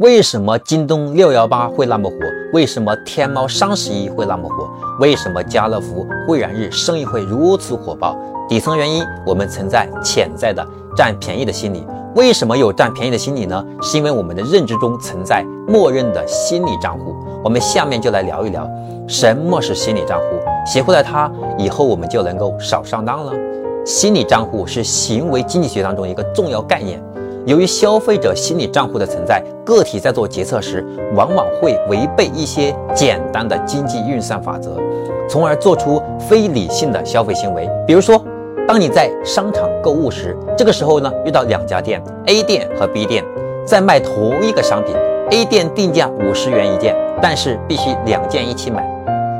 为什么京东六幺八会那么火？为什么天猫双十一会那么火？为什么家乐福会员日生意会如此火爆？底层原因，我们存在潜在的占便宜的心理。为什么有占便宜的心理呢？是因为我们的认知中存在默认的心理账户。我们下面就来聊一聊什么是心理账户，学会了它以后，我们就能够少上当了。心理账户是行为经济学当中一个重要概念。由于消费者心理账户的存在，个体在做决策时，往往会违背一些简单的经济运算法则，从而做出非理性的消费行为。比如说，当你在商场购物时，这个时候呢，遇到两家店，A 店和 B 店在卖同一个商品，A 店定价五十元一件，但是必须两件一起买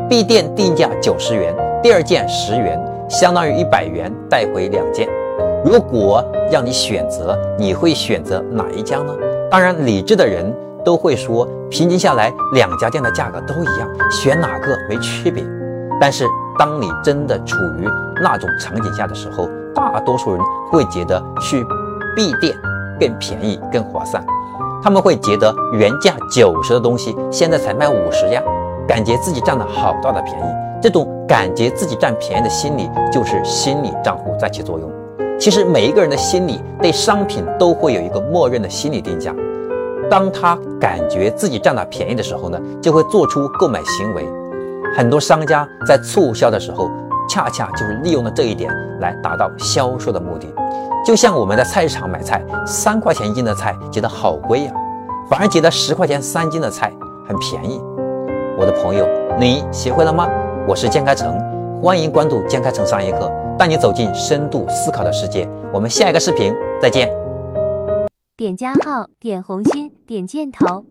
；B 店定价九十元，第二件十元，相当于一百元带回两件。如果让你选择，你会选择哪一家呢？当然，理智的人都会说，平均下来两家店的价格都一样，选哪个没区别。但是，当你真的处于那种场景下的时候，大多数人会觉得去 B 店更便宜、更划算。他们会觉得原价九十的东西现在才卖五十呀，感觉自己占了好大的便宜。这种感觉自己占便宜的心理，就是心理账户在起作用。其实每一个人的心里对商品都会有一个默认的心理定价，当他感觉自己占了便宜的时候呢，就会做出购买行为。很多商家在促销的时候，恰恰就是利用了这一点来达到销售的目的。就像我们在菜市场买菜，三块钱一斤的菜觉得好贵呀，反而觉得十块钱三斤的菜很便宜。我的朋友，你学会了吗？我是江开成，欢迎关注江开成商业课。带你走进深度思考的世界。我们下一个视频再见。点加号，点红心，点箭头。